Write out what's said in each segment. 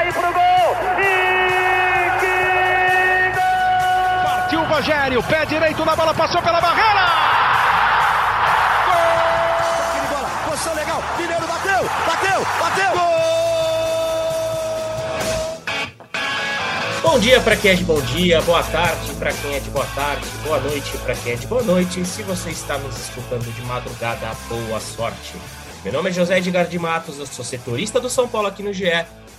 cair pro gol. E que gol! Partiu o Rogério, pé direito na bola, passou pela barreira. Gol! bola, posição legal. Mineiro bateu, bateu, bateu. Gol! Bom dia para quem é de bom dia, boa tarde para quem é de boa tarde, boa noite para quem é de boa noite. Se você está nos escutando de madrugada, boa sorte. Meu nome é José Edgar de Matos, eu sou setorista do São Paulo aqui no GE.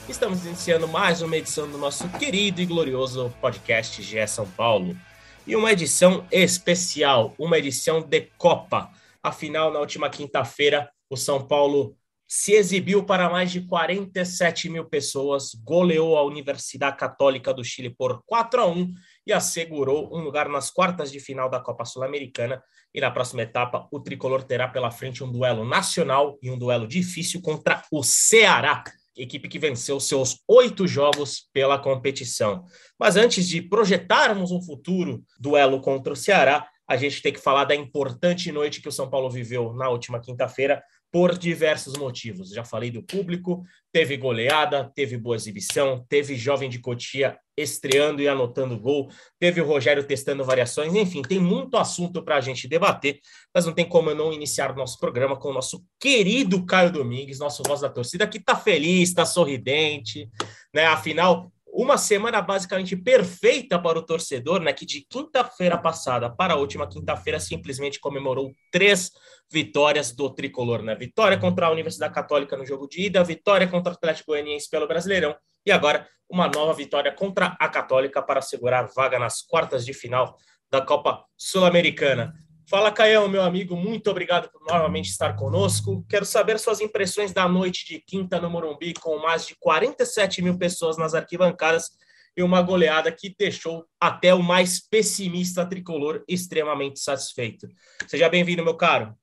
Estamos iniciando mais uma edição do nosso querido e glorioso podcast GE São Paulo. E uma edição especial, uma edição de Copa. Afinal, na última quinta-feira, o São Paulo se exibiu para mais de 47 mil pessoas, goleou a Universidade Católica do Chile por 4 a 1 e assegurou um lugar nas quartas de final da Copa Sul-Americana. E na próxima etapa, o tricolor terá pela frente um duelo nacional e um duelo difícil contra o Ceará, equipe que venceu seus oito jogos pela competição. Mas antes de projetarmos um futuro duelo contra o Ceará, a gente tem que falar da importante noite que o São Paulo viveu na última quinta-feira, por diversos motivos. Já falei do público, teve goleada, teve boa exibição, teve jovem de Cotia estreando e anotando gol, teve o Rogério testando variações, enfim, tem muito assunto para a gente debater, mas não tem como eu não iniciar o nosso programa com o nosso querido Caio Domingues, nosso voz da torcida, que está feliz, está sorridente, né? Afinal, uma semana basicamente perfeita para o torcedor, né? Que de quinta-feira passada para a última quinta-feira simplesmente comemorou três vitórias do tricolor, né? Vitória contra a Universidade Católica no jogo de ida, vitória contra o Atlético Goianiense pelo Brasileirão e agora uma nova vitória contra a Católica para assegurar vaga nas quartas de final da Copa Sul-Americana. Fala, Caião, meu amigo, muito obrigado por novamente estar conosco. Quero saber suas impressões da noite de quinta no Morumbi, com mais de 47 mil pessoas nas arquibancadas e uma goleada que deixou até o mais pessimista tricolor extremamente satisfeito. Seja bem-vindo, meu caro.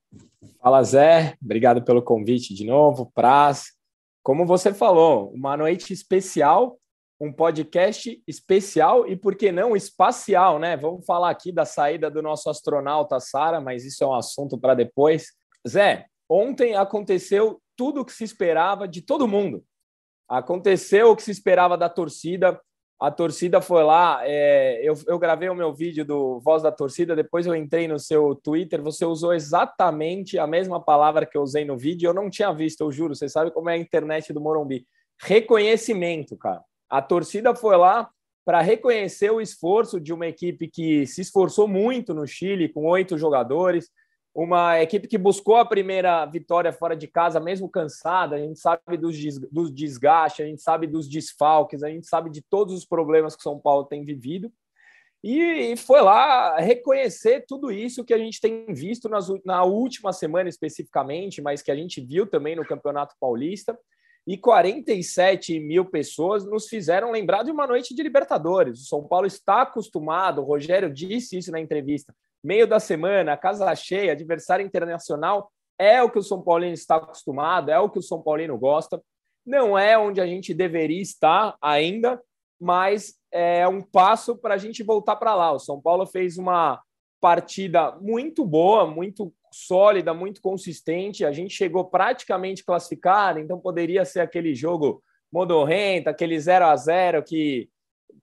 Fala, Zé. Obrigado pelo convite de novo. Praz. Como você falou, uma noite especial um podcast especial e, por que não, espacial, né? Vamos falar aqui da saída do nosso astronauta Sara, mas isso é um assunto para depois. Zé, ontem aconteceu tudo o que se esperava de todo mundo. Aconteceu o que se esperava da torcida. A torcida foi lá. É, eu, eu gravei o meu vídeo do Voz da Torcida, depois eu entrei no seu Twitter. Você usou exatamente a mesma palavra que eu usei no vídeo. Eu não tinha visto, eu juro. Você sabe como é a internet do Morumbi. Reconhecimento, cara a torcida foi lá para reconhecer o esforço de uma equipe que se esforçou muito no Chile, com oito jogadores, uma equipe que buscou a primeira vitória fora de casa, mesmo cansada. A gente sabe dos, dos desgastes, a gente sabe dos desfalques, a gente sabe de todos os problemas que São Paulo tem vivido. E, foi lá reconhecer tudo isso que a gente tem visto nas, na última semana especificamente, mas que a gente viu também no Campeonato Paulista e 47 mil pessoas nos fizeram lembrar de uma noite de Libertadores. O São Paulo está acostumado, o Rogério disse isso na entrevista, meio da semana, casa cheia, adversário internacional, é o que o São Paulino está acostumado, é o que o São Paulino gosta. Não é onde a gente deveria estar ainda, mas é um passo para a gente voltar para lá. O São Paulo fez uma partida muito boa, muito sólida, muito consistente. A gente chegou praticamente classificado, então poderia ser aquele jogo modorrento, aquele 0 a 0 que,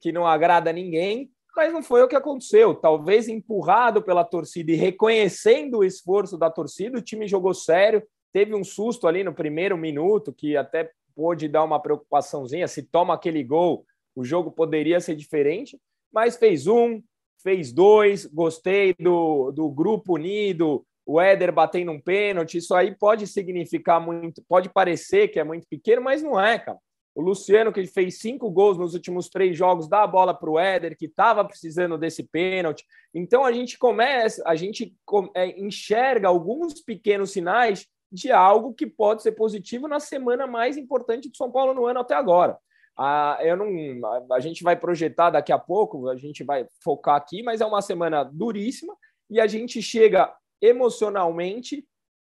que não agrada ninguém, mas não foi o que aconteceu. Talvez empurrado pela torcida e reconhecendo o esforço da torcida, o time jogou sério. Teve um susto ali no primeiro minuto, que até pôde dar uma preocupaçãozinha. Se toma aquele gol, o jogo poderia ser diferente, mas fez um, fez dois. Gostei do, do grupo unido, o Éder batendo um pênalti, isso aí pode significar muito, pode parecer que é muito pequeno, mas não é, cara. O Luciano, que fez cinco gols nos últimos três jogos, dá a bola para o Éder, que estava precisando desse pênalti. Então a gente começa, a gente é, enxerga alguns pequenos sinais de algo que pode ser positivo na semana mais importante do São Paulo no ano até agora. Ah, eu não, a gente vai projetar daqui a pouco, a gente vai focar aqui, mas é uma semana duríssima e a gente chega emocionalmente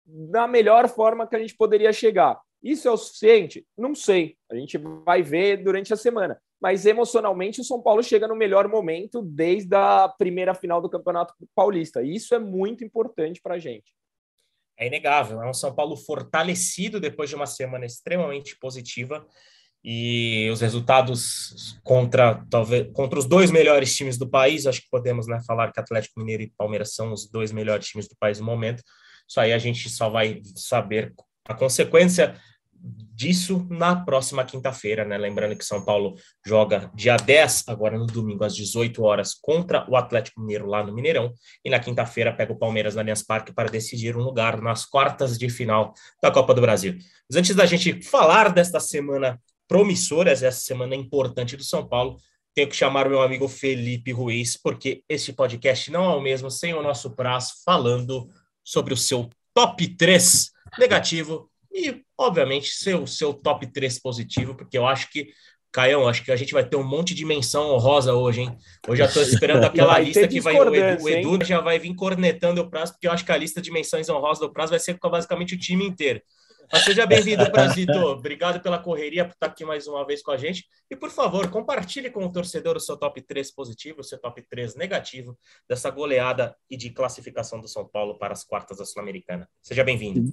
da melhor forma que a gente poderia chegar. Isso é o suficiente? Não sei. A gente vai ver durante a semana. Mas emocionalmente, o São Paulo chega no melhor momento desde a primeira final do Campeonato Paulista. Isso é muito importante para a gente. É inegável. É um São Paulo fortalecido depois de uma semana extremamente positiva. E os resultados contra talvez contra os dois melhores times do país, acho que podemos né, falar que Atlético Mineiro e Palmeiras são os dois melhores times do país no momento. Isso aí a gente só vai saber a consequência disso na próxima quinta-feira, né? Lembrando que São Paulo joga dia 10, agora no domingo, às 18 horas, contra o Atlético Mineiro lá no Mineirão, e na quinta-feira pega o Palmeiras na Allianz Parque para decidir um lugar nas quartas de final da Copa do Brasil. Mas antes da gente falar desta semana promissoras, essa semana importante do São Paulo, tenho que chamar o meu amigo Felipe Ruiz, porque este podcast não é o mesmo sem o nosso prazo falando sobre o seu top 3 negativo e, obviamente, seu, seu top 3 positivo, porque eu acho que, Caião, acho que a gente vai ter um monte de menção honrosa hoje, hein? Hoje já estou esperando aquela lista que vai. O Edu, o Edu já vai vir cornetando o prazo, porque eu acho que a lista de menções honrosas do prazo vai ser basicamente o time inteiro. Mas seja bem-vindo, Prazito. Obrigado pela correria, por estar aqui mais uma vez com a gente. E, por favor, compartilhe com o torcedor o seu top 3 positivo, o seu top 3 negativo dessa goleada e de classificação do São Paulo para as quartas da Sul-Americana. Seja bem-vindo.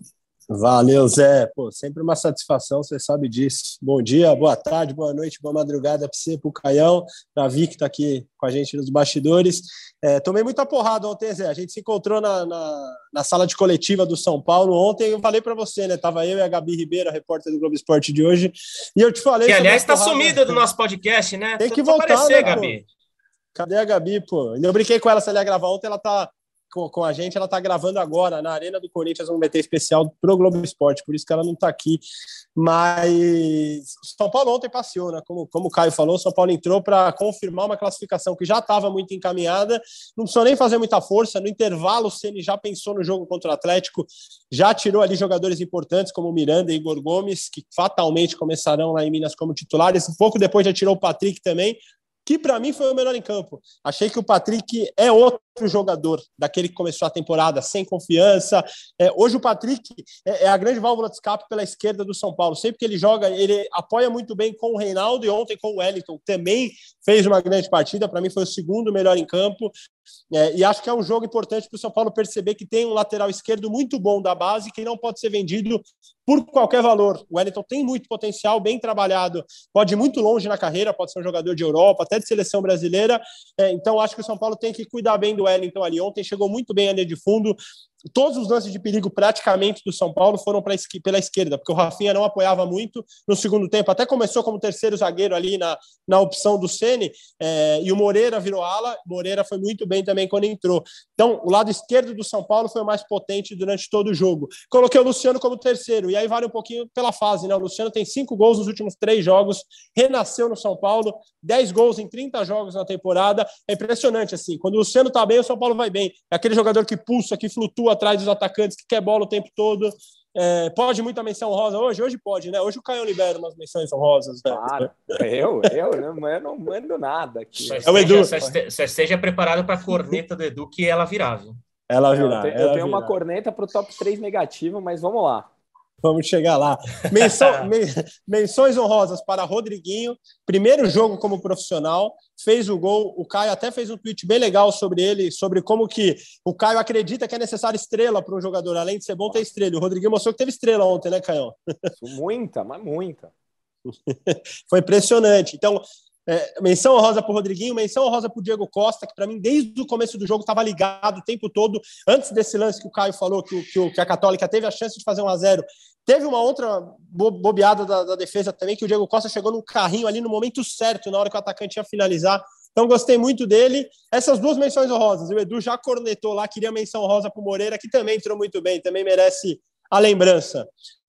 Valeu, Zé. Pô, sempre uma satisfação, você sabe disso. Bom dia, boa tarde, boa noite, boa madrugada para você, para o Caião, para a Vic que está aqui com a gente nos bastidores. É, tomei muita porrada ontem, Zé. A gente se encontrou na, na, na sala de coletiva do São Paulo ontem. Eu falei para você, né? Tava eu e a Gabi Ribeiro, a repórter do Globo Esporte de hoje. E eu te falei. Que, aliás, está sumida do nosso podcast, né? Tem que voltar, aparecer, né, Gabi. Cadê a Gabi, pô? Eu brinquei com ela se ela ia gravar ontem, ela tá com, com a gente, ela está gravando agora na Arena do Corinthians, um BT especial pro Globo Esporte, por isso que ela não está aqui. Mas São Paulo ontem passeou, né? Como, como o Caio falou, São Paulo entrou para confirmar uma classificação que já estava muito encaminhada, não precisou nem fazer muita força. No intervalo, o Ceni já pensou no jogo contra o Atlético, já tirou ali jogadores importantes como Miranda e Igor Gomes, que fatalmente começarão lá em Minas como titulares. Um pouco depois já tirou o Patrick também que para mim foi o melhor em campo. Achei que o Patrick é outro jogador daquele que começou a temporada sem confiança. É, hoje o Patrick é, é, a grande válvula de escape pela esquerda do São Paulo. Sempre que ele joga, ele apoia muito bem com o Reinaldo e ontem com o Wellington também fez uma grande partida. Para mim foi o segundo melhor em campo. É, e acho que é um jogo importante para o São Paulo perceber que tem um lateral esquerdo muito bom da base que não pode ser vendido por qualquer valor. O Wellington tem muito potencial, bem trabalhado, pode ir muito longe na carreira, pode ser um jogador de Europa, até de seleção brasileira. É, então acho que o São Paulo tem que cuidar bem do Wellington ali. Ontem chegou muito bem a linha de fundo, todos os lances de perigo praticamente do São Paulo foram pra, pela esquerda, porque o Rafinha não apoiava muito no segundo tempo, até começou como terceiro zagueiro ali na, na opção do Ceni é, e o Moreira virou ala, Moreira foi muito bem também quando entrou. Então, o lado esquerdo do São Paulo foi o mais potente durante todo o jogo. Coloquei o Luciano como terceiro, e aí vale um pouquinho pela fase, né? O Luciano tem cinco gols nos últimos três jogos, renasceu no São Paulo, dez gols em 30 jogos na temporada, é impressionante, assim, quando o Luciano tá bem, o São Paulo vai bem, é aquele jogador que pulsa, que flutua atrás dos atacantes, que quer bola o tempo todo. É, pode muita menção rosa hoje? Hoje pode, né? Hoje o Caio libera umas menções honrosas. Né? Claro, eu, eu, não, eu não mando nada aqui. Só, esteja, é o Edu. Só, esteja, esteja preparado para a corneta do Edu, que ela virar, viu? Ela virar. Eu, tenho, eu tenho uma corneta para o top 3 negativo, mas vamos lá. Vamos chegar lá. Menção, men, menções honrosas para Rodriguinho, primeiro jogo como profissional, fez o gol. O Caio até fez um tweet bem legal sobre ele, sobre como que o Caio acredita que é necessário estrela para um jogador, além de ser bom, ter estrela. O Rodriguinho mostrou que teve estrela ontem, né, Caio? Muita, mas muita. Foi impressionante. Então, é, menção honrosa para o Rodriguinho, menção honrosa para o Diego Costa, que para mim, desde o começo do jogo, estava ligado o tempo todo. Antes desse lance que o Caio falou, que, que, que a Católica teve a chance de fazer um a 0 Teve uma outra bobeada da, da, defesa também, que o Diego Costa chegou no carrinho ali no momento certo, na hora que o atacante ia finalizar. Então, gostei muito dele. Essas duas menções honrosas. O Edu já cornetou lá, queria menção rosa para o Moreira, que também entrou muito bem, também merece a lembrança.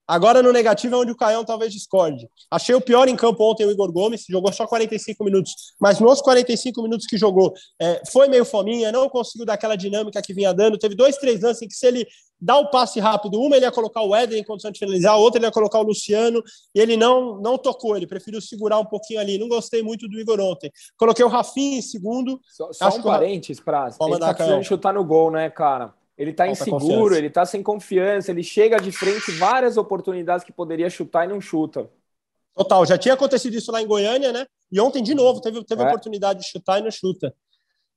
Agora no negativo é onde o Caião talvez discorde. Achei o pior em campo ontem o Igor Gomes, jogou só 45 minutos, mas nos 45 minutos que jogou é, foi meio fominha, não conseguiu dar aquela dinâmica que vinha dando. Teve dois, três lances em que se ele dá o passe rápido, uma ele ia colocar o Éder em condição de finalizar, a outra ele ia colocar o Luciano, e ele não, não tocou, ele preferiu segurar um pouquinho ali. Não gostei muito do Igor ontem. Coloquei o Rafinha em segundo. Só, só um parênteses, Praz. Ele tá precisando chutar no gol, né, cara? Ele está inseguro, ele está sem confiança, ele chega de frente várias oportunidades que poderia chutar e não chuta. Total, já tinha acontecido isso lá em Goiânia, né? E ontem de novo teve, teve é. oportunidade de chutar e não chuta.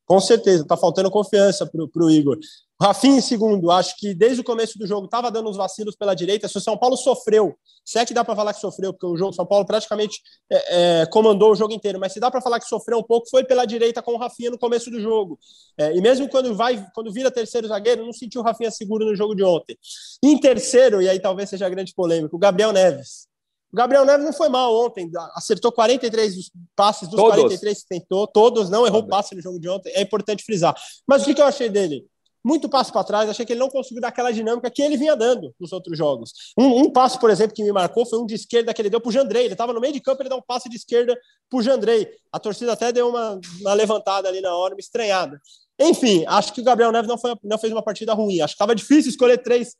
Com certeza, tá faltando confiança pro, pro Igor. Rafinha em segundo, acho que desde o começo do jogo estava dando uns vacilos pela direita. Se o São Paulo sofreu, se é que dá para falar que sofreu, porque o jogo São Paulo praticamente é, é, comandou o jogo inteiro, mas se dá para falar que sofreu um pouco, foi pela direita com o Rafinha no começo do jogo. É, e mesmo quando vai, quando vira terceiro zagueiro, não sentiu o Rafinha seguro no jogo de ontem. Em terceiro, e aí talvez seja a grande polêmica, o Gabriel Neves. O Gabriel Neves não foi mal ontem, acertou 43 passes dos todos. 43 que tentou, todos, não errou passe no jogo de ontem, é importante frisar. Mas o que, que eu achei dele? muito passo para trás, achei que ele não conseguiu dar aquela dinâmica que ele vinha dando nos outros jogos. Um, um passo, por exemplo, que me marcou foi um de esquerda que ele deu para o Jandrei. Ele estava no meio de campo, ele deu um passe de esquerda para o Jandrei. A torcida até deu uma, uma levantada ali na hora, uma estranhada. Enfim, acho que o Gabriel Neves não, foi, não fez uma partida ruim. Acho que estava difícil escolher três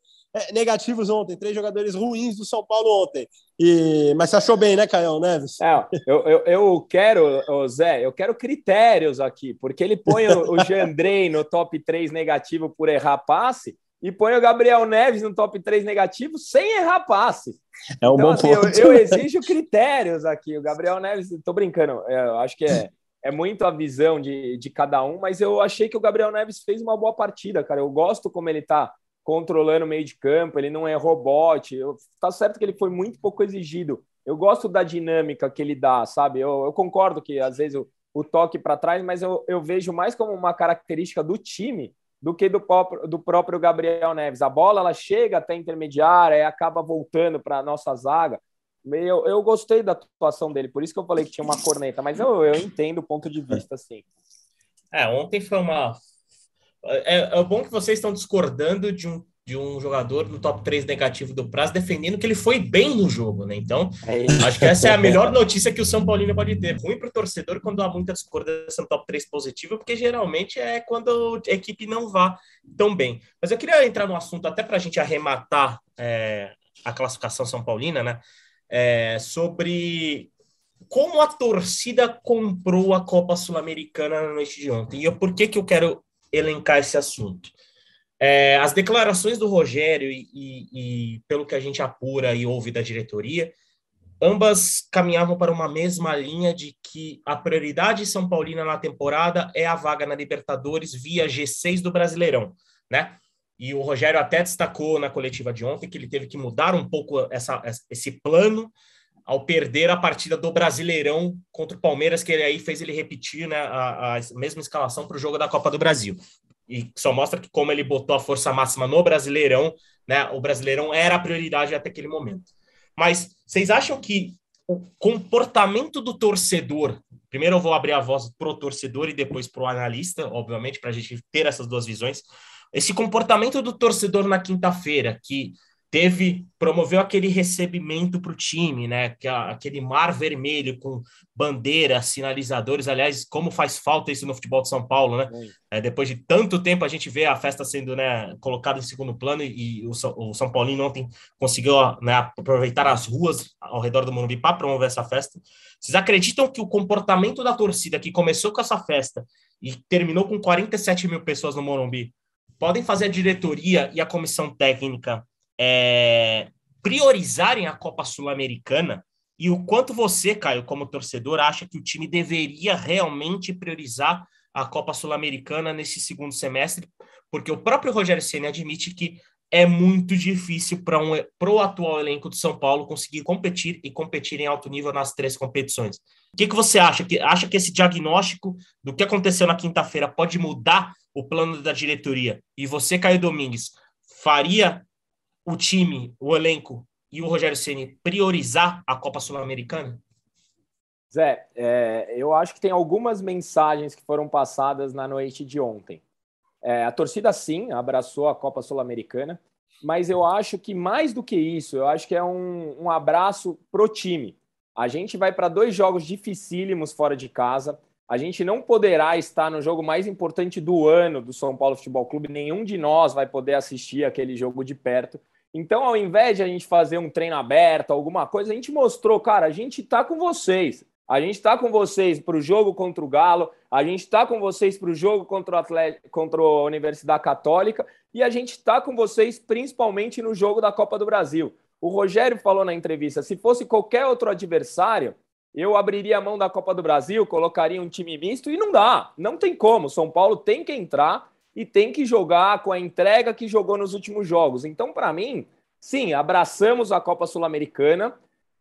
negativos ontem, três jogadores ruins do São Paulo ontem. E, mas você achou bem, né, Caio Neves? É, eu, eu, eu quero, Zé, eu quero critérios aqui, porque ele põe o, o Jandrei no top 3 negativo por errar passe e põe o Gabriel Neves no top 3 negativo sem errar passe. É um então, bom assim, ponto. Eu, eu, exijo critérios aqui. O Gabriel Neves, tô brincando, é, eu acho que é, é muito a visão de, de cada um, mas eu achei que o Gabriel Neves fez uma boa partida, cara. Eu gosto como ele tá controlando o meio de campo, ele não é robot. Tá certo que ele foi muito pouco exigido. Eu gosto da dinâmica que ele dá, sabe? Eu, eu concordo que às vezes o, o toque para trás, mas eu, eu vejo mais como uma característica do time do que do próprio, do próprio Gabriel Neves. A bola ela chega até intermediária e acaba voltando para a nossa zaga. Eu, eu gostei da atuação dele, por isso que eu falei que tinha uma corneta, mas eu, eu entendo o ponto de vista, sim. É, ontem foi uma, é, é bom que vocês estão discordando de um, de um jogador no top 3 negativo do prazo, defendendo que ele foi bem no jogo, né? Então, é acho que essa é a melhor notícia que o São Paulino pode ter. Ruim para o torcedor quando há muita discordância no top 3 positivo, porque geralmente é quando a equipe não vá tão bem. Mas eu queria entrar no assunto, até para a gente arrematar é, a classificação São Paulina, né? É, sobre como a torcida comprou a Copa Sul-Americana na noite de ontem. E eu, por que, que eu quero elencar esse assunto. É, as declarações do Rogério e, e, e, pelo que a gente apura e ouve da diretoria, ambas caminhavam para uma mesma linha de que a prioridade São Paulina na temporada é a vaga na Libertadores via G6 do Brasileirão, né? E o Rogério até destacou na coletiva de ontem que ele teve que mudar um pouco essa, esse plano ao perder a partida do Brasileirão contra o Palmeiras, que ele aí fez ele repetir né, a, a mesma escalação para o jogo da Copa do Brasil. E só mostra que como ele botou a força máxima no Brasileirão, né, o Brasileirão era a prioridade até aquele momento. Mas vocês acham que o comportamento do torcedor, primeiro eu vou abrir a voz para o torcedor e depois para o analista, obviamente, para a gente ter essas duas visões, esse comportamento do torcedor na quinta-feira, que teve promoveu aquele recebimento para o time, né? Que aquele mar vermelho com bandeiras, sinalizadores. Aliás, como faz falta isso no futebol de São Paulo, né? É, depois de tanto tempo a gente vê a festa sendo né, colocada em segundo plano e, e o, o, São Paulino ontem conseguiu né, aproveitar as ruas ao redor do Morumbi para promover essa festa. Vocês acreditam que o comportamento da torcida que começou com essa festa e terminou com 47 mil pessoas no Morumbi podem fazer a diretoria e a comissão técnica é, priorizarem a Copa Sul-Americana e o quanto você, Caio, como torcedor, acha que o time deveria realmente priorizar a Copa Sul-Americana nesse segundo semestre, porque o próprio Rogério Ceni admite que é muito difícil para um, o atual elenco de São Paulo conseguir competir e competir em alto nível nas três competições. O que, que você acha? Que, acha que esse diagnóstico do que aconteceu na quinta-feira pode mudar o plano da diretoria? E você, Caio Domingues, faria o time, o elenco e o Rogério Ceni priorizar a Copa Sul-Americana? Zé, é, eu acho que tem algumas mensagens que foram passadas na noite de ontem. É, a torcida, sim, abraçou a Copa Sul-Americana, mas eu acho que mais do que isso, eu acho que é um, um abraço pro time. A gente vai para dois jogos dificílimos fora de casa. A gente não poderá estar no jogo mais importante do ano do São Paulo Futebol Clube. Nenhum de nós vai poder assistir aquele jogo de perto. Então, ao invés de a gente fazer um treino aberto, alguma coisa, a gente mostrou, cara, a gente tá com vocês. A gente está com vocês para o jogo contra o Galo, a gente está com vocês para o jogo contra, o Atlético, contra a Universidade Católica e a gente está com vocês principalmente no jogo da Copa do Brasil. O Rogério falou na entrevista: se fosse qualquer outro adversário, eu abriria a mão da Copa do Brasil, colocaria um time misto e não dá, não tem como. São Paulo tem que entrar e tem que jogar com a entrega que jogou nos últimos jogos. Então, para mim, sim, abraçamos a Copa Sul-Americana,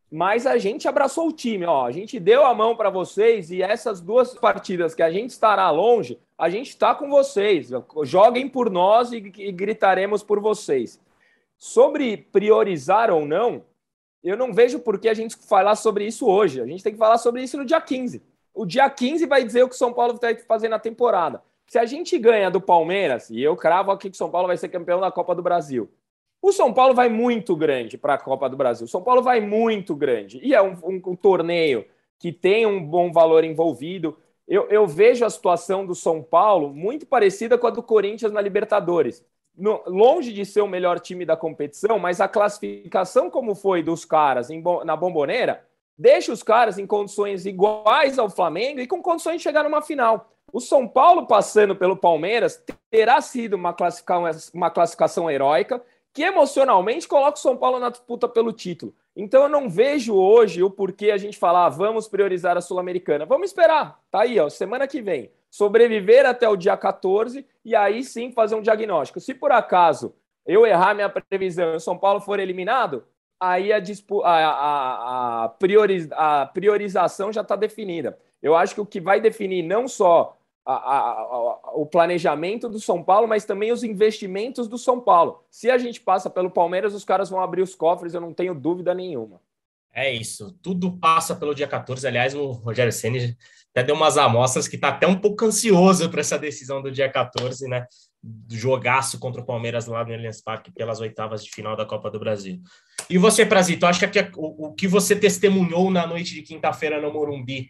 mas a gente abraçou o time, ó. A gente deu a mão para vocês e essas duas partidas que a gente estará longe, a gente está com vocês. Joguem por nós e, e gritaremos por vocês. Sobre priorizar ou não, eu não vejo por que a gente falar sobre isso hoje. A gente tem que falar sobre isso no dia 15. O dia 15 vai dizer o que o São Paulo está fazendo na temporada. Se a gente ganha do Palmeiras, e eu cravo aqui que o São Paulo vai ser campeão da Copa do Brasil, o São Paulo vai muito grande para a Copa do Brasil. O São Paulo vai muito grande. E é um, um, um torneio que tem um bom valor envolvido. Eu, eu, vejo a situação do São Paulo muito parecida com a do Corinthians na Libertadores. No, longe de ser o melhor time da competição, mas a classificação como foi dos caras em, na bomboneira deixa os caras em condições iguais ao Flamengo e com condições de chegar numa final. O São Paulo passando pelo Palmeiras terá sido uma classificação, uma classificação heróica que emocionalmente coloca o São Paulo na disputa pelo título. Então eu não vejo hoje o porquê a gente falar, ah, vamos priorizar a Sul-Americana. Vamos esperar. Tá aí, ó, semana que vem. Sobreviver até o dia 14 e aí sim fazer um diagnóstico. Se por acaso eu errar minha previsão e o São Paulo for eliminado, aí a, a, a, a, prioriz a priorização já está definida. Eu acho que o que vai definir não só a, a, a, o planejamento do São Paulo, mas também os investimentos do São Paulo. Se a gente passa pelo Palmeiras, os caras vão abrir os cofres, eu não tenho dúvida nenhuma. É isso, tudo passa pelo dia 14. Aliás, o Rogério Senna até deu umas amostras que está até um pouco ansioso para essa decisão do dia 14, né? Jogaço contra o Palmeiras lá no Allianz Parque pelas oitavas de final da Copa do Brasil. E você, Prazito, acha que o, o que você testemunhou na noite de quinta-feira no Morumbi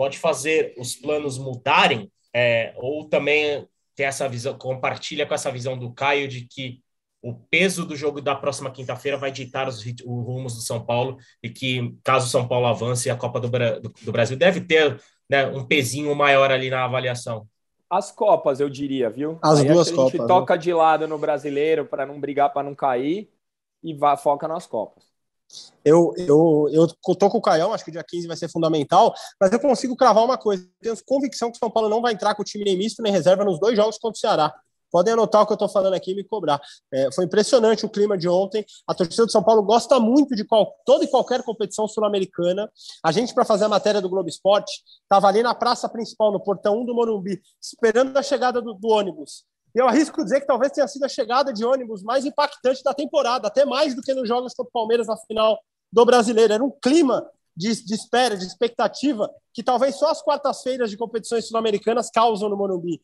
pode fazer os planos mudarem? É, ou também tem essa visão, compartilha com essa visão do Caio de que o peso do jogo da próxima quinta-feira vai ditar os, os, rumos do São Paulo e que, caso o São Paulo avance, a Copa do, do, do Brasil deve ter né, um pezinho maior ali na avaliação. As Copas, eu diria, viu? As Aí duas a Copas. A gente toca né? de lado no brasileiro para não brigar, para não cair e vá, foca nas Copas. Eu, eu, eu tô com o Caião, acho que o dia 15 vai ser fundamental, mas eu consigo cravar uma coisa. Tenho convicção que o São Paulo não vai entrar com o time nem misto nem reserva nos dois jogos contra o Ceará. Podem anotar o que eu estou falando aqui e me cobrar. É, foi impressionante o clima de ontem. A torcida do São Paulo gosta muito de qual, toda e qualquer competição sul-americana. A gente, para fazer a matéria do Globo Esporte, estava ali na praça principal, no portão 1 do Morumbi, esperando a chegada do, do ônibus. E eu arrisco dizer que talvez tenha sido a chegada de ônibus mais impactante da temporada, até mais do que nos jogos contra o Palmeiras na final do Brasileiro. Era um clima de, de espera, de expectativa, que talvez só as quartas-feiras de competições sul-americanas causam no Morumbi.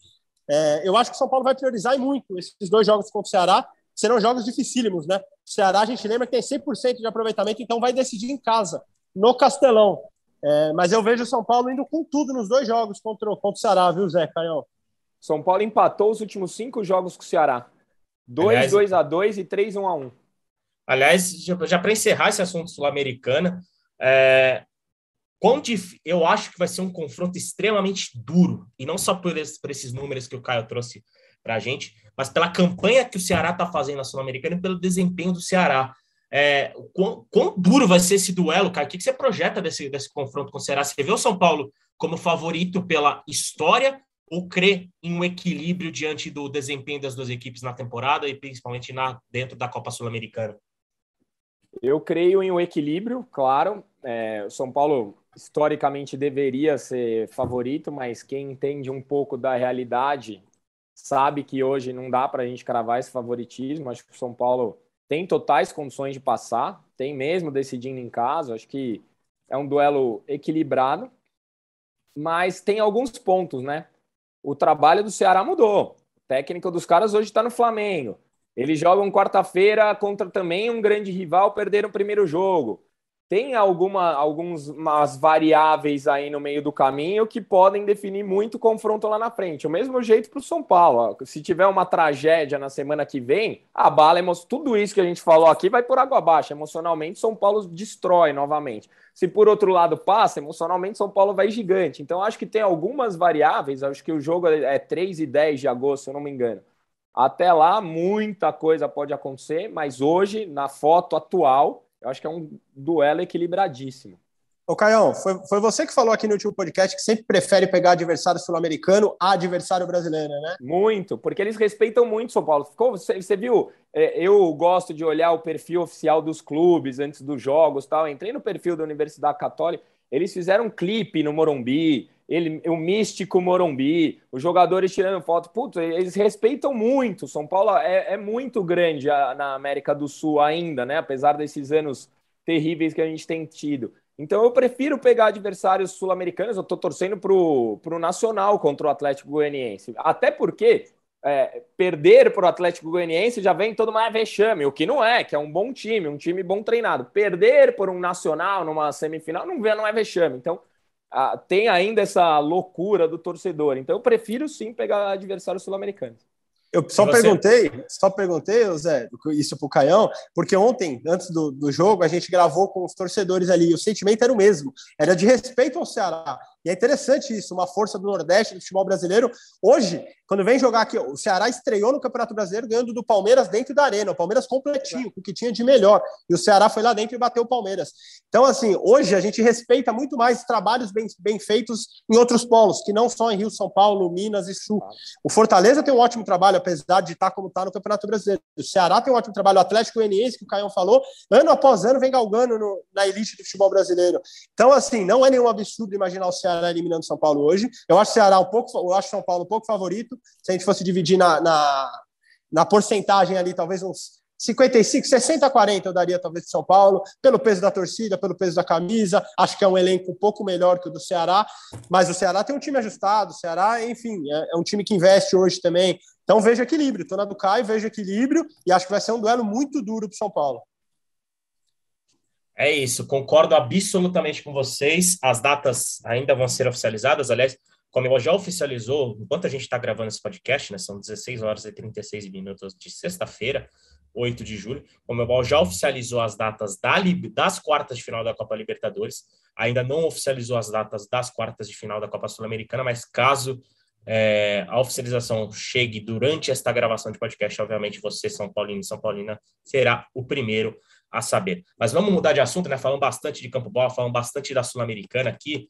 É, eu acho que o São Paulo vai priorizar muito esses dois jogos contra o Ceará. Serão jogos dificílimos, né? O Ceará, a gente lembra que tem 100% de aproveitamento, então vai decidir em casa, no Castelão. É, mas eu vejo o São Paulo indo com tudo nos dois jogos contra, contra o Ceará, viu, Zé, Caio? São Paulo empatou os últimos cinco jogos com o Ceará. 2 2 a 2 e 3 1 a 1 Aliás, já, já para encerrar esse assunto sul-americana, é, eu acho que vai ser um confronto extremamente duro, e não só por, esse, por esses números que o Caio trouxe para a gente, mas pela campanha que o Ceará está fazendo na Sul-Americana e pelo desempenho do Ceará. É, quão, quão, duro vai ser esse duelo, Caio? O que, que você projeta desse, desse confronto com o Ceará? Você vê o São Paulo como favorito pela história ou crê em um equilíbrio diante do desempenho das duas equipes na temporada e principalmente na, dentro da Copa Sul-Americana? Eu creio em um equilíbrio, claro. É, o São Paulo historicamente deveria ser favorito, mas quem entende um pouco da realidade sabe que hoje não dá para a gente cravar esse favoritismo. Acho que o São Paulo tem totais condições de passar, tem mesmo decidindo em casa. Acho que é um duelo equilibrado, mas tem alguns pontos, né? O trabalho do Ceará mudou. O técnico dos caras hoje está no Flamengo. Eles jogam quarta-feira contra também um grande rival, perderam o primeiro jogo. Tem alguma, algumas variáveis aí no meio do caminho que podem definir muito o confronto lá na frente. O mesmo jeito para o São Paulo. Se tiver uma tragédia na semana que vem, a bala, tudo isso que a gente falou aqui vai por água abaixo. Emocionalmente, São Paulo destrói novamente. Se por outro lado passa, emocionalmente, São Paulo vai gigante. Então, acho que tem algumas variáveis. Acho que o jogo é 3 e 10 de agosto, se eu não me engano. Até lá, muita coisa pode acontecer, mas hoje, na foto atual, eu acho que é um duelo equilibradíssimo. Ô, Caião, foi, foi você que falou aqui no último podcast que sempre prefere pegar adversário sul-americano a adversário brasileiro, né? Muito, porque eles respeitam muito São Paulo. Ficou, você, você viu, é, eu gosto de olhar o perfil oficial dos clubes antes dos jogos tal. Entrei no perfil da Universidade Católica, eles fizeram um clipe no Morumbi, ele, o místico Morumbi, os jogadores tirando foto. Putz, eles respeitam muito. São Paulo é, é muito grande a, na América do Sul ainda, né? Apesar desses anos terríveis que a gente tem tido. Então eu prefiro pegar adversários sul-americanos. Eu estou torcendo para o Nacional contra o Atlético Goianiense. Até porque é, perder para o Atlético Goianiense já vem todo mais vexame, o que não é, que é um bom time, um time bom treinado. Perder por um Nacional numa semifinal não, não é vexame. Então ah, tem ainda essa loucura do torcedor. Então eu prefiro sim pegar adversários sul-americanos. Eu só perguntei, só perguntei, Zé, isso pro Caião, porque ontem, antes do, do jogo, a gente gravou com os torcedores ali, e o sentimento era o mesmo, era de respeito ao Ceará. E é interessante isso, uma força do Nordeste do futebol brasileiro. Hoje, quando vem jogar aqui, o Ceará estreou no Campeonato Brasileiro ganhando do Palmeiras dentro da arena, o Palmeiras completinho, com o que tinha de melhor. E o Ceará foi lá dentro e bateu o Palmeiras. Então, assim, hoje a gente respeita muito mais trabalhos bem, bem feitos em outros polos, que não só em Rio, São Paulo, Minas e Sul. O Fortaleza tem um ótimo trabalho, apesar de estar como está no Campeonato Brasileiro. O Ceará tem um ótimo trabalho, o Atlético Goianiense, que o Caião falou, ano após ano vem galgando no, na elite do futebol brasileiro. Então, assim, não é nenhum absurdo imaginar o Ceará eliminando São Paulo hoje. Eu acho o Ceará um pouco, eu acho São Paulo um pouco favorito. Se a gente fosse dividir na, na, na porcentagem ali, talvez uns 55, 60 40 eu daria talvez de São Paulo, pelo peso da torcida, pelo peso da camisa. Acho que é um elenco um pouco melhor que o do Ceará, mas o Ceará tem um time ajustado. O Ceará, enfim, é, é um time que investe hoje também. Então vejo equilíbrio. Estou na do Caio, vejo equilíbrio e acho que vai ser um duelo muito duro para São Paulo. É isso, concordo absolutamente com vocês. As datas ainda vão ser oficializadas. Aliás, como eu já oficializou, enquanto a gente está gravando esse podcast, né, são 16 horas e 36 minutos de sexta-feira, 8 de julho. Como eu já oficializou as datas da, das quartas de final da Copa Libertadores, ainda não oficializou as datas das quartas de final da Copa Sul-Americana, mas caso é, a oficialização chegue durante esta gravação de podcast, obviamente você, São Paulino e São Paulina, será o primeiro a saber. Mas vamos mudar de assunto, né? Falando bastante de campo bola, falando bastante da Sul-Americana aqui,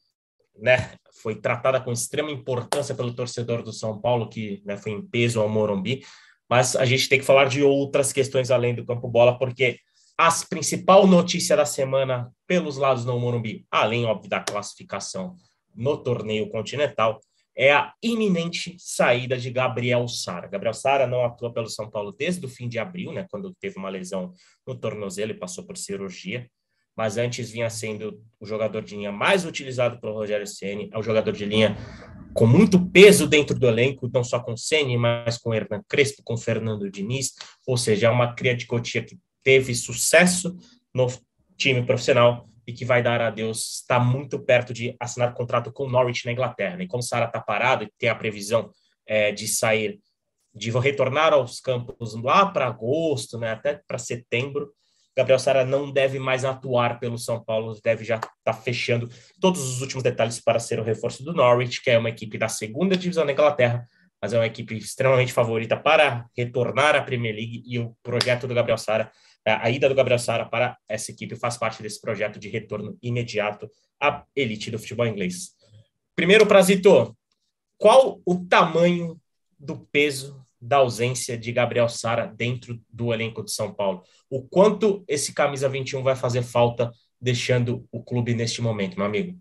né? Foi tratada com extrema importância pelo torcedor do São Paulo, que né, foi em peso ao Morumbi. Mas a gente tem que falar de outras questões além do campo bola, porque a principal notícia da semana pelos lados do Morumbi, além, óbvio, da classificação no torneio continental, é a iminente saída de Gabriel Sara. Gabriel Sara não atua pelo São Paulo desde o fim de abril, né, quando teve uma lesão no tornozelo e passou por cirurgia, mas antes vinha sendo o jogador de linha mais utilizado pelo Rogério Ceni, é o jogador de linha com muito peso dentro do elenco, não só com Ceni, mas com Hernan Crespo, com Fernando Diniz, ou seja, é uma cria de Cotia que teve sucesso no time profissional e que vai dar adeus, está muito perto de assinar contrato com Norwich na Inglaterra. Né? E como Sara está parado e tem a previsão é, de sair, de retornar aos campos lá para agosto, né? até para setembro, Gabriel Sara não deve mais atuar pelo São Paulo, deve já estar tá fechando todos os últimos detalhes para ser o reforço do Norwich, que é uma equipe da segunda divisão da Inglaterra, mas é uma equipe extremamente favorita para retornar à Premier League e o projeto do Gabriel Sara a ida do Gabriel Sara para essa equipe faz parte desse projeto de retorno imediato à elite do futebol inglês. Primeiro, Prazito, qual o tamanho do peso da ausência de Gabriel Sara dentro do elenco de São Paulo? O quanto esse camisa 21 vai fazer falta deixando o clube neste momento, meu amigo?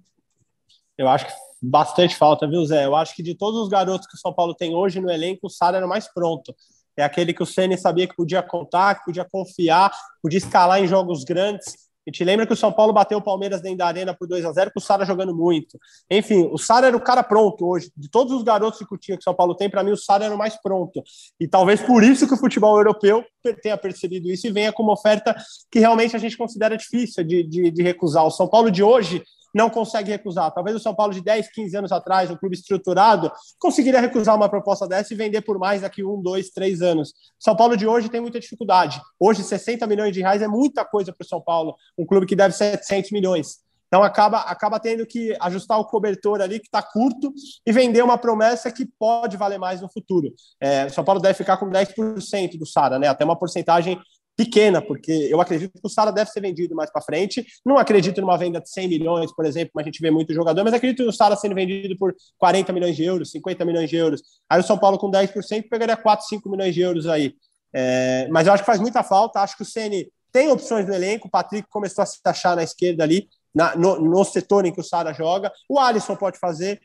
Eu acho que bastante falta, viu, Zé? Eu acho que de todos os garotos que o São Paulo tem hoje no elenco, o Sara era o mais pronto é aquele que o Ceni sabia que podia contar, que podia confiar, podia escalar em jogos grandes. A gente lembra que o São Paulo bateu o Palmeiras dentro da arena por 2 a 0 com o Sara jogando muito. Enfim, o Sara era o cara pronto hoje. De todos os garotos de Coutinho que o São Paulo tem, para mim o Sara era o mais pronto. E talvez por isso que o futebol europeu tenha percebido isso e venha com uma oferta que realmente a gente considera difícil de, de, de recusar. O São Paulo de hoje não consegue recusar. Talvez o São Paulo de 10, 15 anos atrás, um clube estruturado, conseguiria recusar uma proposta dessa e vender por mais daqui um, dois, três anos. São Paulo de hoje tem muita dificuldade. Hoje, 60 milhões de reais é muita coisa para o São Paulo, um clube que deve 700 milhões. Então acaba, acaba tendo que ajustar o cobertor ali que está curto e vender uma promessa que pode valer mais no futuro. É, São Paulo deve ficar com 10% do Sara, né? Até uma porcentagem pequena, porque eu acredito que o Sara deve ser vendido mais para frente. Não acredito numa venda de 100 milhões, por exemplo, como a gente vê muito jogador, mas acredito no Sara sendo vendido por 40 milhões de euros, 50 milhões de euros. Aí o São Paulo com 10% pegaria 4, 5 milhões de euros aí. É, mas eu acho que faz muita falta. Acho que o Ceni tem opções no elenco. O Patrick começou a se achar na esquerda ali, na, no, no, setor em que o Sara joga. O Alisson pode fazer.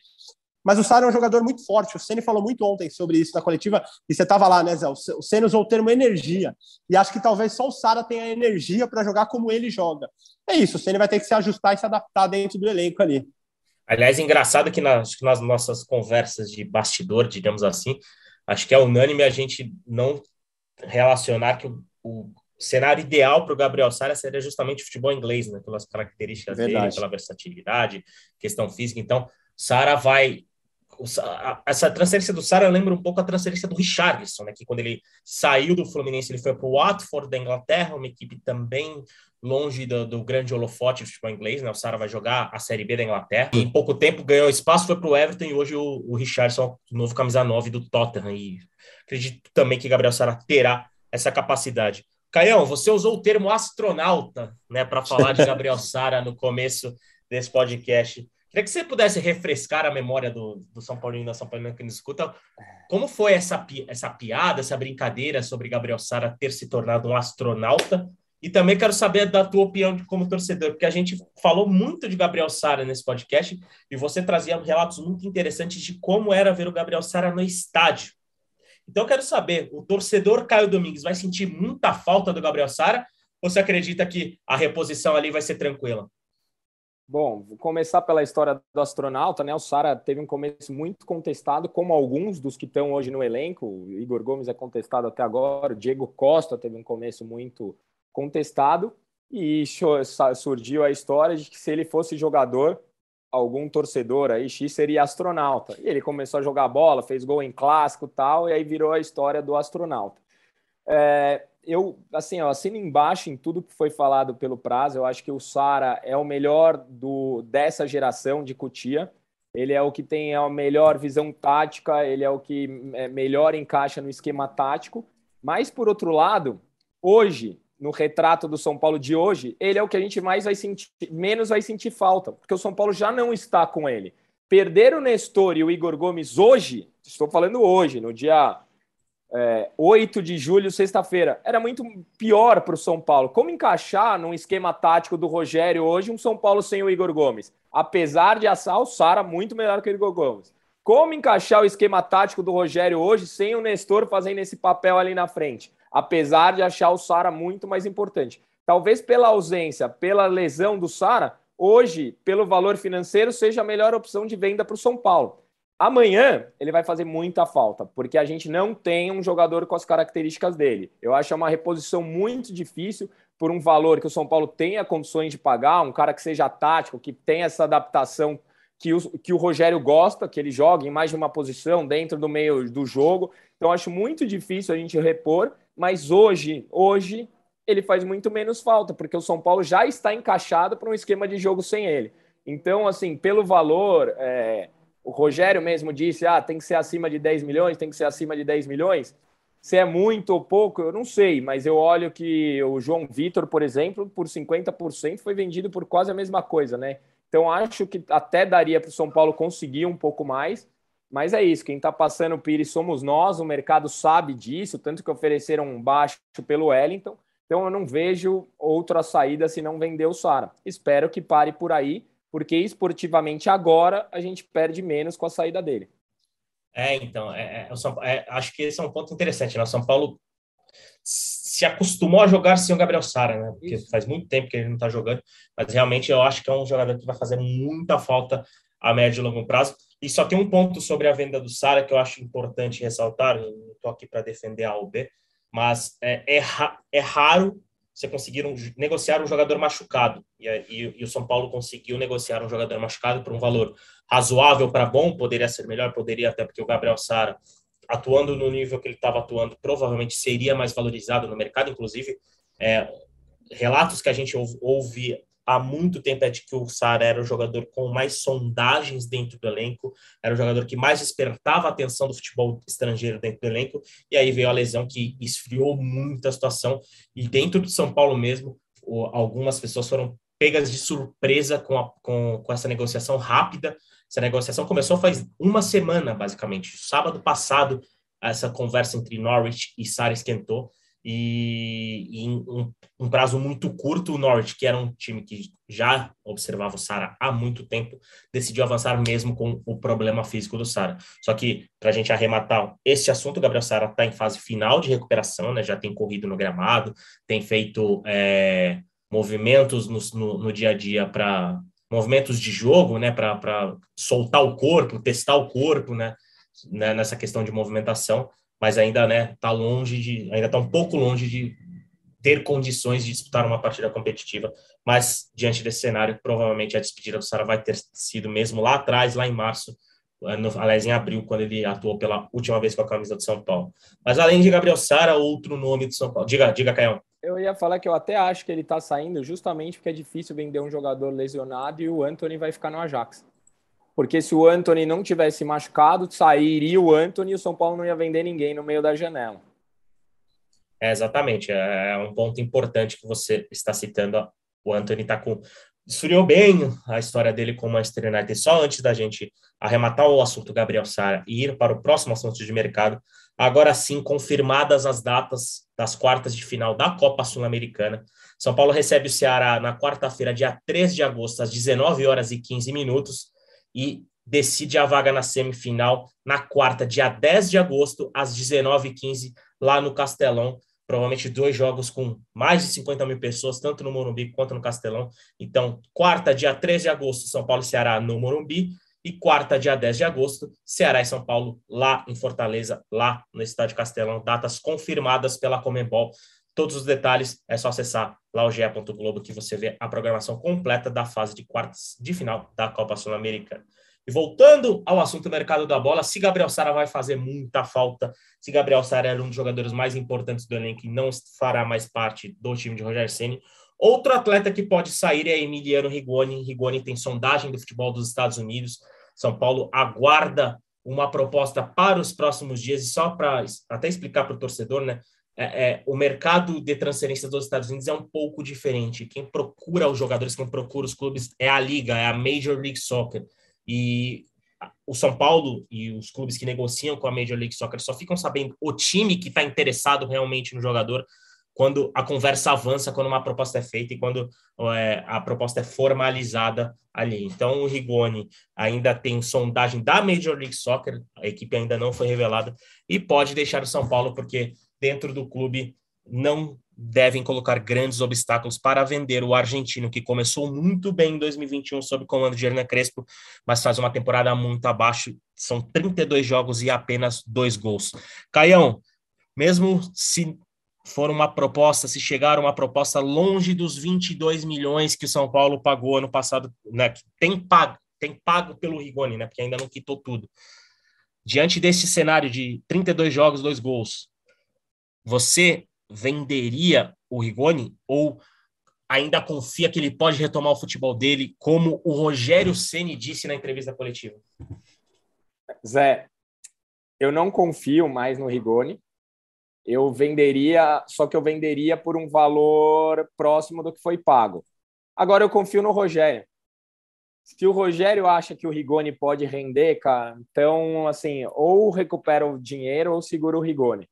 Mas o Sara é um jogador muito forte. O Ceni falou muito ontem sobre isso na coletiva. E você estava lá, né, Zé? O Ceni usou o termo energia. E acho que talvez só o Sara tenha energia para jogar como ele joga. É isso. O Ceni vai ter que se ajustar e se adaptar dentro do elenco ali. Aliás, engraçado que nas, nas nossas conversas de bastidor, digamos assim, acho que é unânime a gente não relacionar que o, o cenário ideal para o Gabriel Sara seria justamente o futebol inglês, né? Pelas características Verdade. dele, pela versatilidade, questão física. Então, Sara vai. Essa transferência do Sara lembra um pouco a transferência do Richarlison, né? Que quando ele saiu do Fluminense, ele foi para o Watford da Inglaterra, uma equipe também longe do, do grande holofote do futebol inglês, né? O Sara vai jogar a Série B da Inglaterra. E em pouco tempo ganhou espaço, foi para o Everton e hoje o, o Richardson, o novo camisa 9 do Tottenham. E acredito também que Gabriel Sara terá essa capacidade. Caião, você usou o termo astronauta, né, para falar de Gabriel Sara no começo desse podcast. Queria que você pudesse refrescar a memória do, do São Paulino da São Paulino que nos escuta. Como foi essa, essa piada, essa brincadeira sobre Gabriel Sara ter se tornado um astronauta? E também quero saber da tua opinião como torcedor, porque a gente falou muito de Gabriel Sara nesse podcast e você trazia relatos muito interessantes de como era ver o Gabriel Sara no estádio. Então, quero saber: o torcedor Caio Domingues vai sentir muita falta do Gabriel Sara? Ou você acredita que a reposição ali vai ser tranquila? Bom, vou começar pela história do astronauta, né? O Sara teve um começo muito contestado, como alguns dos que estão hoje no elenco. O Igor Gomes é contestado até agora, o Diego Costa teve um começo muito contestado, e surgiu a história de que se ele fosse jogador, algum torcedor aí, X seria astronauta. E ele começou a jogar bola, fez gol em clássico tal, e aí virou a história do astronauta. É, eu, assim, eu assino embaixo em tudo que foi falado pelo Prazo. Eu acho que o Sara é o melhor do, dessa geração de Cutia. Ele é o que tem a melhor visão tática, ele é o que é, melhor encaixa no esquema tático. Mas, por outro lado, hoje, no retrato do São Paulo de hoje, ele é o que a gente mais vai sentir, menos vai sentir falta, porque o São Paulo já não está com ele. Perder o Nestor e o Igor Gomes hoje, estou falando hoje, no dia é, 8 de julho, sexta-feira, era muito pior para o São Paulo. Como encaixar num esquema tático do Rogério hoje um São Paulo sem o Igor Gomes? Apesar de assar o Sara muito melhor que o Igor Gomes. Como encaixar o esquema tático do Rogério hoje sem o Nestor fazendo esse papel ali na frente? apesar de achar o Sara muito mais importante. Talvez pela ausência, pela lesão do Sara, hoje, pelo valor financeiro, seja a melhor opção de venda para o São Paulo. Amanhã ele vai fazer muita falta, porque a gente não tem um jogador com as características dele. Eu acho uma reposição muito difícil por um valor que o São Paulo tenha condições de pagar, um cara que seja tático, que tenha essa adaptação que o, que o Rogério gosta, que ele jogue em mais de uma posição dentro do meio do jogo. Então acho muito difícil a gente repor mas hoje, hoje ele faz muito menos falta, porque o São Paulo já está encaixado para um esquema de jogo sem ele. Então, assim, pelo valor, é, o Rogério mesmo disse: ah, tem que ser acima de 10 milhões, tem que ser acima de 10 milhões. Se é muito ou pouco, eu não sei, mas eu olho que o João Vitor, por exemplo, por 50% foi vendido por quase a mesma coisa, né? Então acho que até daria para o São Paulo conseguir um pouco mais, mas é isso, quem está passando o Pires somos nós, o mercado sabe disso, tanto que ofereceram um baixo pelo Wellington. Então eu não vejo outra saída se não vender o Sara. Espero que pare por aí, porque esportivamente agora a gente perde menos com a saída dele. É, então, é, é, é, acho que esse é um ponto interessante. Né? O São Paulo se acostumou a jogar sem o Gabriel Sara, né? Porque Isso. faz muito tempo que ele não está jogando, mas realmente eu acho que é um jogador que vai fazer muita falta a médio e longo prazo. E só tem um ponto sobre a venda do Sara que eu acho importante ressaltar, eu não estou aqui para defender a UB, mas é, é, é, raro você conseguir um, negociar um jogador machucado. E, e, e, o São Paulo conseguiu negociar um jogador machucado por um valor razoável para bom, poderia ser melhor, poderia até porque o Gabriel Sara, atuando no nível que ele estava atuando, provavelmente seria mais valorizado no mercado, inclusive. É, relatos que a gente ouve, ouve há muito tempo é de que o Sara era o jogador com mais sondagens dentro do elenco, era o jogador que mais despertava a atenção do futebol estrangeiro dentro do elenco, e aí veio a lesão que esfriou muito a situação, e dentro do São Paulo mesmo, algumas pessoas foram pegas de surpresa com, a, com, com essa negociação rápida. Essa negociação começou faz uma semana, basicamente. Sábado passado, essa conversa entre Norwich e Sara esquentou. E, e em um, um, prazo muito curto, o Norwich, que era um time que já observava o Sara há muito tempo, decidiu avançar mesmo com o problema físico do Sara. Só que, para a gente arrematar esse assunto, o Gabriel Sara está em fase final de recuperação, né? já tem corrido no gramado, tem feito é, movimentos no, no, no dia a dia para movimentos de jogo, né, para soltar o corpo, testar o corpo, né, né, nessa questão de movimentação, mas ainda, né, tá longe de, ainda tá um pouco longe de ter condições de disputar uma partida competitiva, mas diante desse cenário, provavelmente a despedida do Sara vai ter sido mesmo lá atrás, lá em março, no, aliás, em abril, quando ele atuou pela última vez com a camisa do São Paulo. Mas além de Gabriel Sara, outro nome do São Paulo. Diga, diga, Caião. Eu ia falar que eu até acho que ele tá saindo justamente porque é difícil vender um jogador lesionado e o Anthony vai ficar no Ajax. Porque se o Anthony não tivesse machucado, sairia o Anthony e o São Paulo não ia vender ninguém no meio da janela. É, exatamente. É, é um ponto importante que você está citando. O Anthony está com esfriou bem a história dele com o Manchester United. Só antes da gente arrematar o assunto Gabriel Sara e ir para o próximo assunto de mercado, agora sim, confirmadas as datas das quartas de final da Copa Sul-Americana. São Paulo recebe o Ceará na quarta-feira, dia 3 de agosto, às 19 horas e 15 minutos, e decide a vaga na semifinal na quarta, dia 10 de agosto, às 19h15, lá no Castelão provavelmente dois jogos com mais de 50 mil pessoas, tanto no Morumbi quanto no Castelão. Então, quarta, dia 13 de agosto, São Paulo e Ceará no Morumbi. E quarta, dia 10 de agosto, Ceará e São Paulo lá em Fortaleza, lá no Estádio Castelão. Datas confirmadas pela Comembol. Todos os detalhes é só acessar lá o ge.globo que você vê a programação completa da fase de quartas de final da Copa Sul-Americana. E voltando ao assunto do mercado da bola, se Gabriel Sara vai fazer muita falta, se Gabriel Sara era um dos jogadores mais importantes do elenco e não fará mais parte do time de Roger Ceni, outro atleta que pode sair é Emiliano Rigoni. Rigoni tem sondagem do futebol dos Estados Unidos. São Paulo aguarda uma proposta para os próximos dias e só para até explicar para o torcedor, né? É, é, o mercado de transferências dos Estados Unidos é um pouco diferente. Quem procura os jogadores, quem procura os clubes é a liga, é a Major League Soccer. E o São Paulo e os clubes que negociam com a Major League Soccer só ficam sabendo o time que está interessado realmente no jogador quando a conversa avança, quando uma proposta é feita e quando é, a proposta é formalizada ali. Então, o Rigoni ainda tem sondagem da Major League Soccer, a equipe ainda não foi revelada, e pode deixar o São Paulo, porque dentro do clube não devem colocar grandes obstáculos para vender o argentino, que começou muito bem em 2021 sob o comando de Hernan Crespo, mas faz uma temporada muito abaixo. São 32 jogos e apenas dois gols. Caião, mesmo se for uma proposta, se chegar uma proposta longe dos 22 milhões que o São Paulo pagou ano passado, né, que tem pago, tem pago pelo Rigoni, né, porque ainda não quitou tudo. Diante desse cenário de 32 jogos, dois gols, você venderia o Rigoni ou ainda confia que ele pode retomar o futebol dele, como o Rogério Ceni disse na entrevista coletiva? Zé, eu não confio mais no Rigoni. Eu venderia, só que eu venderia por um valor próximo do que foi pago. Agora eu confio no Rogério. Se o Rogério acha que o Rigoni pode render, cara, então assim, ou recupera o dinheiro ou segura o Rigoni.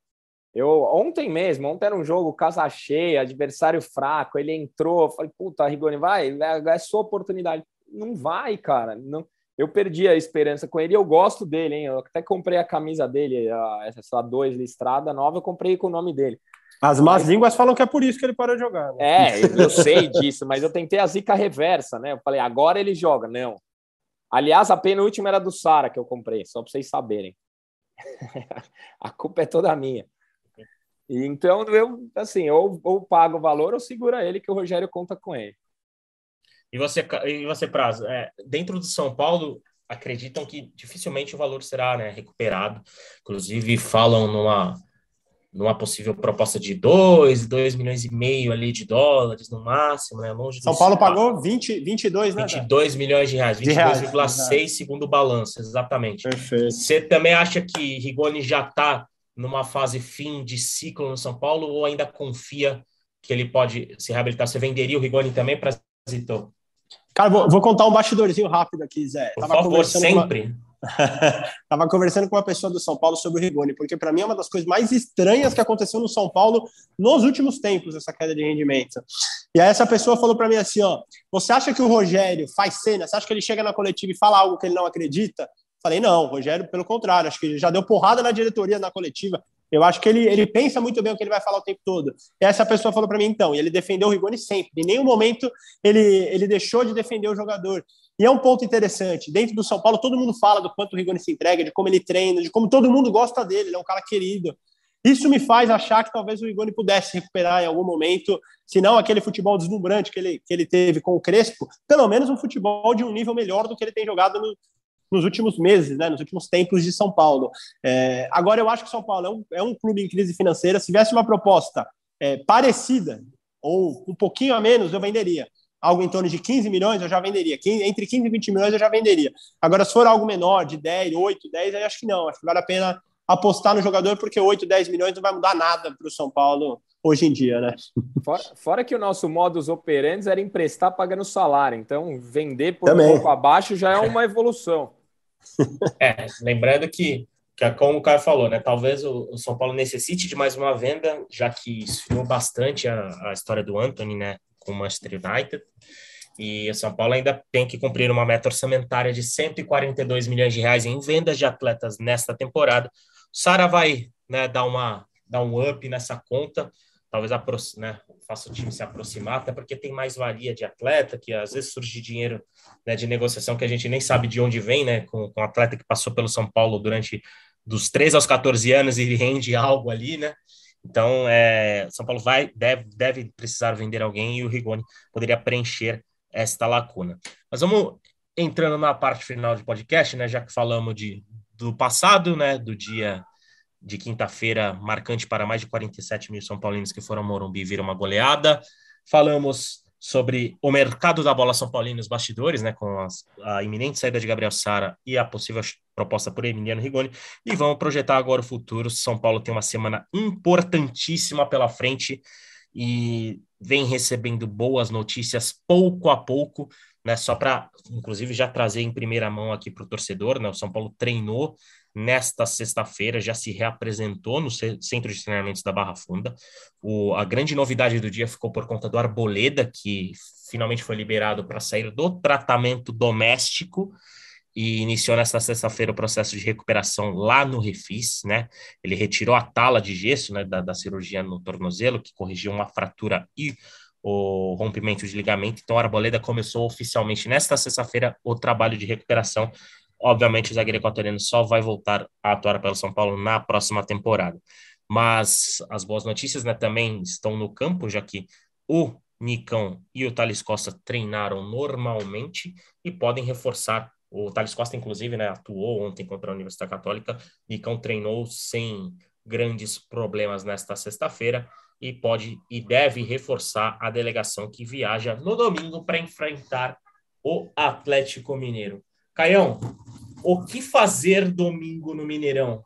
Eu, ontem mesmo, ontem era um jogo casa cheia, adversário fraco, ele entrou, falei, puta, Rigoni, vai, é, é sua oportunidade. Não vai, cara. Não, eu perdi a esperança com ele eu gosto dele, hein? Eu até comprei a camisa dele, a, essa dois listrada nova, eu comprei com o nome dele. As más línguas falam que é por isso que ele parou de jogar. Né? É, eu sei disso, mas eu tentei a zica reversa, né? Eu falei, agora ele joga. Não. Aliás, a penúltima era do Sara que eu comprei, só para vocês saberem. a culpa é toda minha. E então eu assim, ou, ou pago o valor ou segura ele que o Rogério conta com ele. E você, e você Prazo, é, dentro do São Paulo, acreditam que dificilmente o valor será né, recuperado. Inclusive, falam numa, numa possível proposta de 2, 2 milhões e meio ali de dólares no máximo, né? Longe São Paulo pagou 20, 22, né? 22 milhões de reais, 22,6 segundo o balanço, exatamente. Perfeito. Você também acha que Rigoni já está numa fase fim de ciclo no São Paulo ou ainda confia que ele pode se reabilitar? Você venderia o Rigoni também para Zito? Cara, vou, vou, contar um bastidorzinho rápido aqui, Zé. Por Tava favor, sempre. Tava conversando com uma pessoa do São Paulo sobre o Rigoni, porque para mim é uma das coisas mais estranhas que aconteceu no São Paulo nos últimos tempos, essa queda de rendimento. E aí essa pessoa falou para mim assim, ó, você acha que o Rogério faz cena? Você acha que ele chega na coletiva e fala algo que ele não acredita? Falei, não, Rogério, pelo contrário, acho que ele já deu porrada na diretoria na coletiva. Eu acho que ele, ele pensa muito bem o que ele vai falar o tempo todo. E essa pessoa falou para mim, então, e ele defendeu o Rigoni sempre. Em nenhum momento ele, ele deixou de defender o jogador. E é um ponto interessante. Dentro do São Paulo, todo mundo fala do quanto o Rigoni se entrega, de como ele treina, de como todo mundo gosta dele. Ele é um cara querido. Isso me faz achar que talvez o Rigoni pudesse recuperar em algum momento, se não aquele futebol deslumbrante que ele, que ele teve com o Crespo, pelo menos um futebol de um nível melhor do que ele tem jogado no, nos últimos meses, né, nos últimos tempos de São Paulo. É, agora, eu acho que São Paulo é um, é um, clube em crise financeira. Se tivesse uma proposta é, parecida, ou um pouquinho a menos, eu venderia algo em torno de 15 milhões, eu já venderia. Entre 15 e 20 milhões, eu já venderia. Agora, se for algo menor, de 10, 8, 10, aí acho que não. Acho que vale a pena apostar no jogador, porque 8, 10 milhões não vai mudar nada para o São Paulo hoje em dia, né? Fora, fora, que o nosso modus operandi era emprestar pagando salário. Então, vender por Também. um pouco abaixo já é uma evolução. É, lembrando que, que como o Caio falou, né? Talvez o, o, São Paulo necessite de mais uma venda, já que esfriou bastante a, a história do Anthony, né? com o Manchester United. E o São Paulo ainda tem que cumprir uma meta orçamentária de 142 milhões de reais em vendas de atletas nesta temporada. Sara vai né, dar, uma, dar um up nessa conta, talvez né, faça o time se aproximar, até porque tem mais valia de atleta, que às vezes surge dinheiro né, de negociação que a gente nem sabe de onde vem, né, com, com um atleta que passou pelo São Paulo durante dos 3 aos 14 anos e rende algo ali, né? Então, é, São Paulo vai deve, deve precisar vender alguém e o Rigoni poderia preencher esta lacuna. Mas vamos entrando na parte final do podcast, né? Já que falamos de, do passado, né? Do dia de quinta-feira, marcante para mais de 47 mil São Paulinos que foram ao Morumbi e viram uma goleada. Falamos sobre o mercado da bola São Paulino nos bastidores, né, com as, a iminente saída de Gabriel Sara e a possível proposta por Emiliano Rigoni, e vamos projetar agora o futuro. São Paulo tem uma semana importantíssima pela frente e vem recebendo boas notícias pouco a pouco, né, só para, inclusive, já trazer em primeira mão aqui para o torcedor, né, o São Paulo treinou nesta sexta-feira, já se reapresentou no Centro de Treinamentos da Barra Funda. O, a grande novidade do dia ficou por conta do Arboleda, que finalmente foi liberado para sair do tratamento doméstico e iniciou nesta sexta-feira o processo de recuperação lá no Refis, né? Ele retirou a tala de gesso né, da, da cirurgia no tornozelo, que corrigiu uma fratura e o rompimento de ligamento. Então, a Arboleda começou oficialmente nesta sexta-feira o trabalho de recuperação Obviamente, o zagueiro equatoriano só vai voltar a atuar pelo São Paulo na próxima temporada. Mas as boas notícias né, também estão no campo, já que o Nicão e o Thales Costa treinaram normalmente e podem reforçar. O Thales Costa, inclusive, né, atuou ontem contra a Universidade Católica. Nicão treinou sem grandes problemas nesta sexta-feira e pode e deve reforçar a delegação que viaja no domingo para enfrentar o Atlético Mineiro. Caião, o que fazer domingo no Mineirão?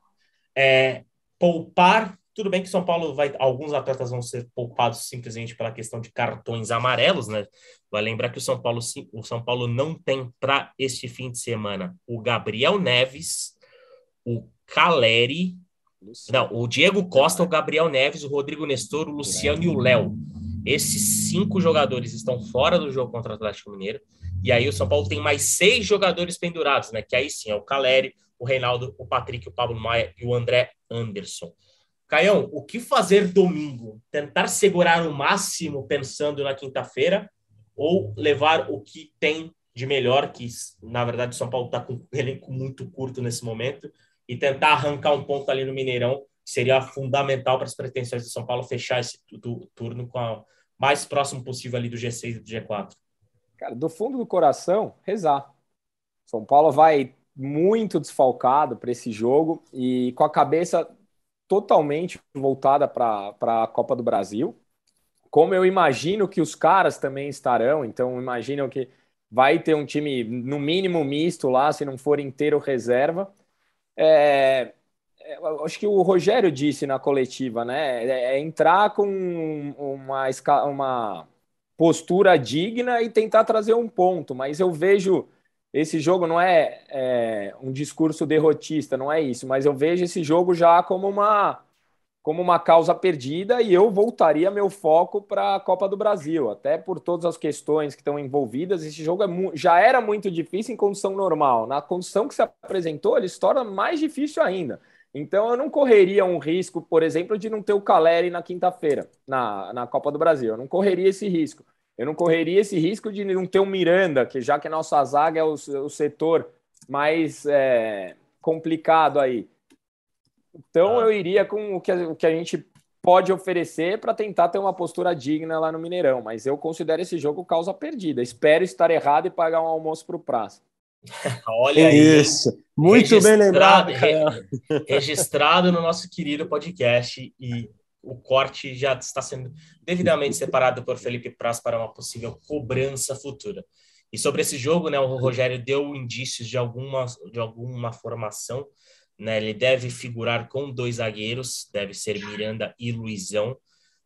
É, poupar. Tudo bem que São Paulo vai. Alguns atletas vão ser poupados simplesmente pela questão de cartões amarelos, né? Vai lembrar que o São Paulo, o São Paulo não tem para este fim de semana o Gabriel Neves, o Caleri, não, o Diego Costa, o Gabriel Neves, o Rodrigo Nestor, o Luciano e o Léo. Esses cinco jogadores estão fora do jogo contra o Atlético Mineiro. E aí o São Paulo tem mais seis jogadores pendurados, né? Que aí sim é o Caleri, o Reinaldo, o Patrick, o Pablo Maia e o André Anderson. Caião, o que fazer domingo? Tentar segurar o máximo pensando na quinta-feira ou levar o que tem de melhor, que na verdade o São Paulo está com um elenco muito curto nesse momento, e tentar arrancar um ponto ali no Mineirão, seria fundamental para as pretensões do São Paulo fechar esse turno com a mais próximo possível ali do G6 e do G4. Cara, do fundo do coração, rezar. São Paulo vai muito desfalcado para esse jogo e com a cabeça totalmente voltada para a Copa do Brasil. Como eu imagino que os caras também estarão, então imaginam que vai ter um time no mínimo misto lá, se não for inteiro reserva. É, é acho que o Rogério disse na coletiva, né? É, é entrar com uma, uma postura digna e tentar trazer um ponto, mas eu vejo esse jogo não é, é, um discurso derrotista, não é isso, mas eu vejo esse jogo já como uma como uma causa perdida e eu voltaria meu foco para a Copa do Brasil, até por todas as questões que estão envolvidas. Esse jogo é já era muito difícil em condição normal. Na condição que se apresentou, ele se torna mais difícil ainda. Então eu não correria um risco, por exemplo, de não ter o Caleri na quinta-feira, na, na Copa do Brasil. Eu não correria esse risco. Eu não correria esse risco de não ter o Miranda, que já que a nossa zaga é o, o setor mais é, complicado aí. Então ah. eu iria com o que, a, o que a gente pode oferecer para tentar ter uma postura digna lá no Mineirão, mas eu considero esse jogo causa perdida. Espero estar errado e pagar um almoço para o Praça. Olha isso, muito bem lembrado. Re, registrado no nosso querido podcast e o corte já está sendo devidamente separado por Felipe Praz para uma possível cobrança futura. E sobre esse jogo, né, o Rogério deu indícios de alguma, de alguma formação. Né, ele deve figurar com dois zagueiros, deve ser Miranda e Luizão.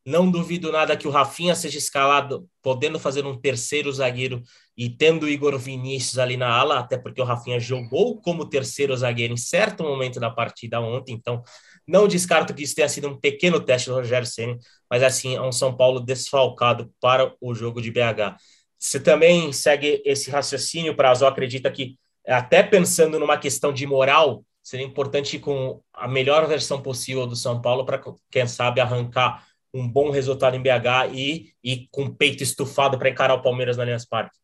Não duvido nada que o Rafinha seja escalado, podendo fazer um terceiro zagueiro e tendo o Igor Vinícius ali na ala, até porque o Rafinha jogou como terceiro zagueiro em certo momento da partida ontem, então não descarto que isso tenha sido um pequeno teste do Rogério Ceni, mas assim, é um São Paulo desfalcado para o jogo de BH. Você também segue esse raciocínio, Prazo, acredita que até pensando numa questão de moral, seria importante ir com a melhor versão possível do São Paulo para, quem sabe, arrancar um bom resultado em BH e, e com o peito estufado para encarar o Palmeiras na Allianz Parque.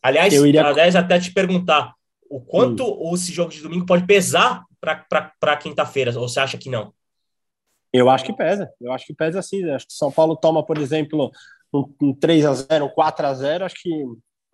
Aliás, eu iria... aliás, até te perguntar o quanto hum. esse jogo de domingo pode pesar para quinta-feira, ou você acha que não? Eu acho que pesa, eu acho que pesa sim. Acho que São Paulo toma, por exemplo, um, um 3 a 0 um 4 a 0 acho que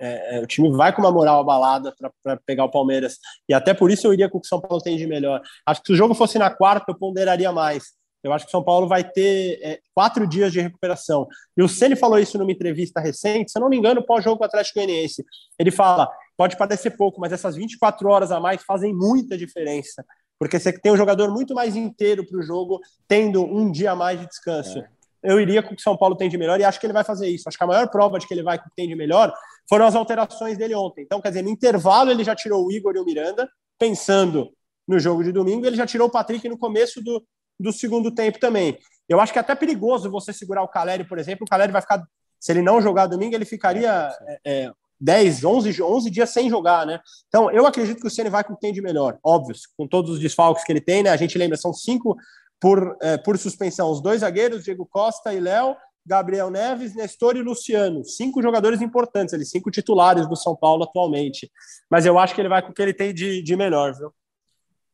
é, é, o time vai com uma moral abalada para pegar o Palmeiras. E até por isso eu iria com o que o São Paulo tem de melhor. Acho que se o jogo fosse na quarta, eu ponderaria mais. Eu acho que o São Paulo vai ter é, quatro dias de recuperação. E o Ceni falou isso numa entrevista recente, se eu não me engano, pós-jogo com o Atlético Goianiense. Ele fala: pode parecer pouco, mas essas 24 horas a mais fazem muita diferença. Porque você tem um jogador muito mais inteiro para o jogo, tendo um dia a mais de descanso. É. Eu iria com o que o São Paulo tem de melhor e acho que ele vai fazer isso. Acho que a maior prova de que ele vai com o que tem de melhor foram as alterações dele ontem. Então, quer dizer, no intervalo ele já tirou o Igor e o Miranda, pensando no jogo de domingo, ele já tirou o Patrick no começo do, do segundo tempo também. Eu acho que é até perigoso você segurar o Caleri, por exemplo. O Caleri vai ficar, se ele não jogar domingo, ele ficaria é, 10, 11, 11 dias sem jogar, né? Então, eu acredito que o Ceni vai com o tem de melhor, óbvio, com todos os desfalques que ele tem, né? A gente lembra, são cinco por, é, por suspensão: os dois zagueiros, Diego Costa e Léo, Gabriel Neves, Nestor e Luciano. Cinco jogadores importantes, eles cinco titulares do São Paulo atualmente. Mas eu acho que ele vai com o que ele tem de, de melhor, viu?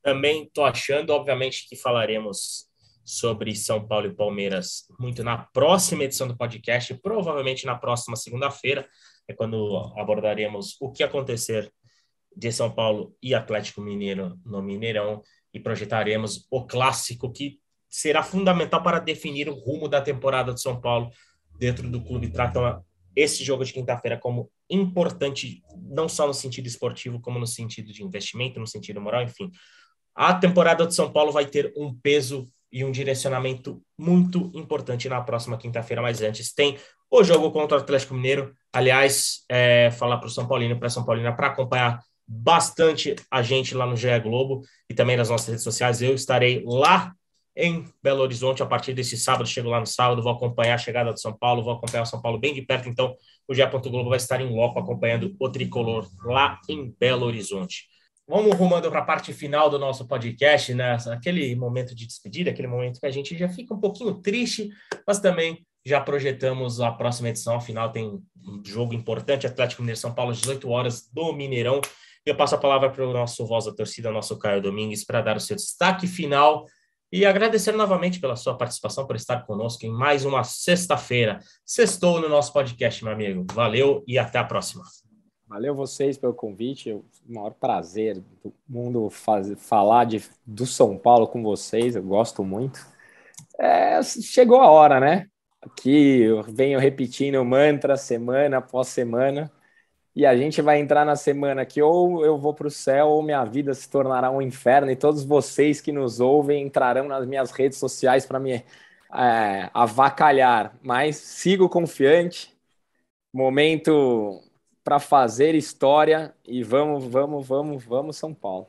Também estou achando, obviamente, que falaremos sobre São Paulo e Palmeiras muito na próxima edição do podcast, provavelmente na próxima segunda-feira, é quando abordaremos o que acontecer de São Paulo e Atlético Mineiro no Mineirão e projetaremos o clássico que será fundamental para definir o rumo da temporada de São Paulo dentro do clube. Tratam esse jogo de quinta-feira como importante, não só no sentido esportivo, como no sentido de investimento, no sentido moral, enfim. A temporada de São Paulo vai ter um peso e um direcionamento muito importante na próxima quinta-feira, mas antes tem o jogo contra o Atlético Mineiro. Aliás, é, falar para o São Paulino para São Paulina para acompanhar bastante a gente lá no GE Globo e também nas nossas redes sociais. Eu estarei lá em Belo Horizonte a partir desse sábado. Chego lá no sábado, vou acompanhar a chegada do São Paulo, vou acompanhar o São Paulo bem de perto. Então, o GE. Globo vai estar em loco acompanhando o tricolor lá em Belo Horizonte. Vamos rumando para a parte final do nosso podcast, né? Aquele momento de despedida, aquele momento que a gente já fica um pouquinho triste, mas também já projetamos a próxima edição. Afinal, tem um jogo importante: Atlético Mineiro São Paulo, às 18 horas do Mineirão. Eu passo a palavra para o nosso voz da torcida, nosso Caio Domingues, para dar o seu destaque final e agradecer novamente pela sua participação, por estar conosco em mais uma sexta-feira. Sextou no nosso podcast, meu amigo. Valeu e até a próxima. Valeu vocês pelo convite. O maior prazer do mundo faz, falar de, do São Paulo com vocês. Eu gosto muito. É, chegou a hora, né? Aqui eu venho repetindo o mantra semana após semana. E a gente vai entrar na semana que ou eu vou para o céu ou minha vida se tornará um inferno. E todos vocês que nos ouvem entrarão nas minhas redes sociais para me é, avacalhar. Mas sigo confiante. Momento para fazer história e vamos, vamos, vamos, vamos, São Paulo.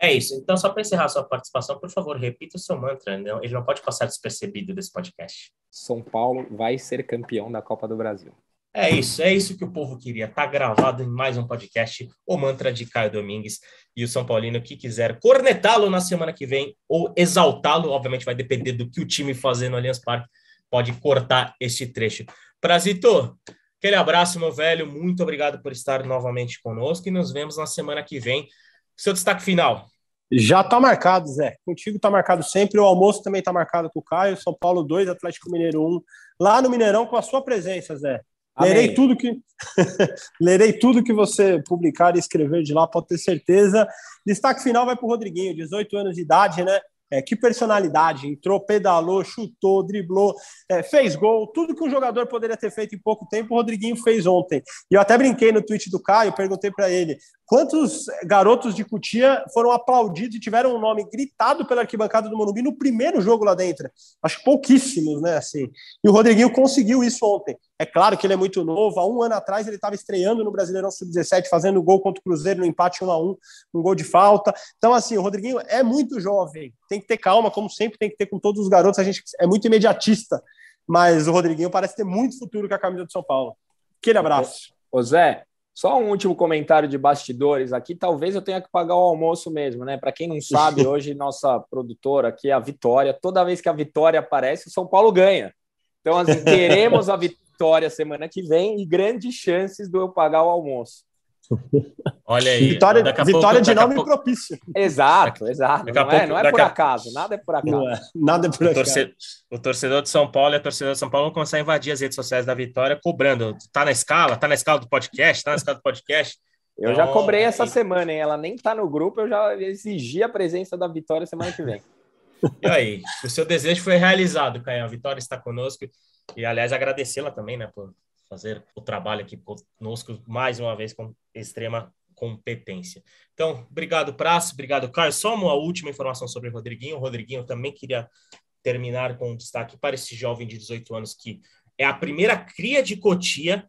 É isso. Então, só para encerrar sua participação, por favor, repita o seu mantra. Não, ele não pode passar despercebido desse podcast. São Paulo vai ser campeão da Copa do Brasil. É isso, é isso que o povo queria. Tá gravado em mais um podcast, o mantra de Caio Domingues e o São Paulino que quiser cornetá-lo na semana que vem ou exaltá-lo, obviamente vai depender do que o time fazer no Allianz Parque, pode cortar este trecho. Prazito, Aquele abraço, meu velho. Muito obrigado por estar novamente conosco e nos vemos na semana que vem. Seu destaque final. Já está marcado, Zé. Contigo está marcado sempre. O almoço também está marcado com o Caio. São Paulo 2, Atlético Mineiro 1. Lá no Mineirão com a sua presença, Zé. Lerei tudo que lerei tudo que você publicar e escrever de lá, pode ter certeza. Destaque final vai para o Rodriguinho, 18 anos de idade, né? É, que personalidade, entrou, pedalou, chutou, driblou, é, fez gol, tudo que um jogador poderia ter feito em pouco tempo, o Rodriguinho fez ontem. E eu até brinquei no tweet do Caio, perguntei para ele quantos garotos de Cutia foram aplaudidos e tiveram um nome gritado pela arquibancada do Morumbi no primeiro jogo lá dentro. Acho que pouquíssimos, né? Assim. E o Rodriguinho conseguiu isso ontem. É claro que ele é muito novo. Há um ano atrás ele estava estreando no Brasileirão Sub-17, fazendo gol contra o Cruzeiro no empate 1 a 1 um gol de falta. Então, assim, o Rodriguinho é muito jovem. Tem que ter calma, como sempre tem que ter com todos os garotos. A gente é muito imediatista. Mas o Rodriguinho parece ter muito futuro com a camisa do São Paulo. Aquele abraço. Ô Zé, só um último comentário de bastidores aqui. Talvez eu tenha que pagar o almoço mesmo, né? Para quem não sabe, hoje nossa produtora aqui é a Vitória. Toda vez que a Vitória aparece, o São Paulo ganha. Então, assim, queremos a vitória Vitória semana que vem e grandes chances do eu pagar o almoço. Olha aí. Vitória, vitória de nome pouco... propício. Exato, exato. Não, é, não é por acaso, nada é por acaso. É, nada é por acaso. O torcedor, o torcedor de São Paulo e a torcedor de São Paulo vão começar a invadir as redes sociais da Vitória cobrando. Tá na escala? Tá na escala do podcast? Tá na escala do podcast? Eu já cobrei essa semana, hein? Ela nem tá no grupo, eu já exigi a presença da Vitória semana que vem. E aí, o seu desejo foi realizado, Caio. A Vitória está conosco. E, aliás, agradecê-la também, né, por fazer o trabalho aqui conosco mais uma vez com extrema competência. Então, obrigado, Praça, obrigado, Caio. Só uma última informação sobre o Rodriguinho. O Rodriguinho também queria terminar com um destaque para esse jovem de 18 anos que é a primeira cria de Cotia,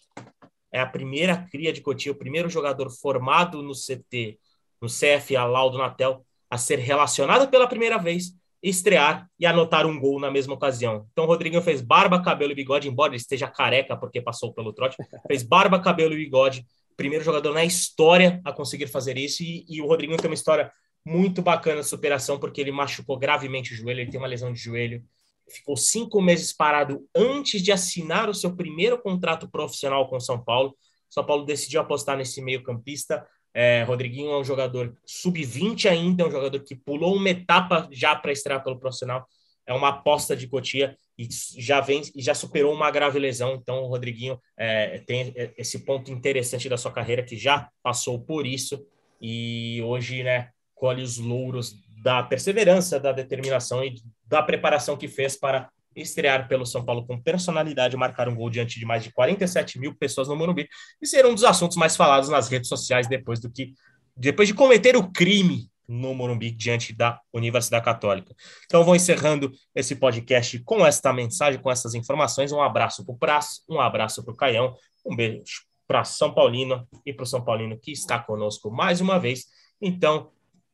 é a primeira cria de Cotia, o primeiro jogador formado no CT, no CFA Laudo Natel, a ser relacionado pela primeira vez estrear e anotar um gol na mesma ocasião. Então o Rodriguinho fez barba, cabelo e bigode, embora ele esteja careca porque passou pelo trote, fez barba, cabelo e bigode, primeiro jogador na história a conseguir fazer isso, e, e o Rodriguinho tem uma história muito bacana de superação, porque ele machucou gravemente o joelho, ele tem uma lesão de joelho, ficou cinco meses parado antes de assinar o seu primeiro contrato profissional com São Paulo. São Paulo decidiu apostar nesse meio campista, é, Rodriguinho é um jogador sub-20 ainda, é um jogador que pulou uma etapa já para estrear pelo profissional. É uma aposta de Cotia e já vem e já superou uma grave lesão. Então, o Rodriguinho é, tem esse ponto interessante da sua carreira que já passou por isso e hoje, né, colhe os louros da perseverança, da determinação e da preparação que fez para estrear pelo São Paulo com personalidade, marcar um gol diante de mais de 47 mil pessoas no Morumbi e ser um dos assuntos mais falados nas redes sociais depois do que depois de cometer o crime no Morumbi diante da Universidade Católica. Então vou encerrando esse podcast com esta mensagem, com essas informações. Um abraço para o Praça, um abraço para o Caião, um beijo para São Paulino e para o São Paulino que está conosco mais uma vez. Então,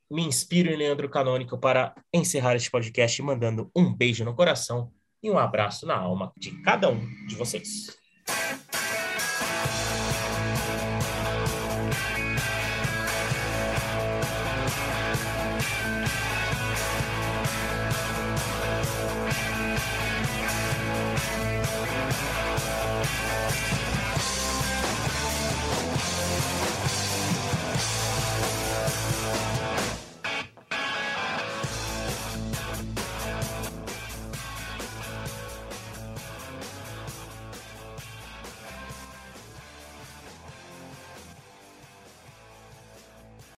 me inspiro em Leandro Canônico para encerrar este podcast mandando um beijo no coração e um abraço na alma de cada um de vocês.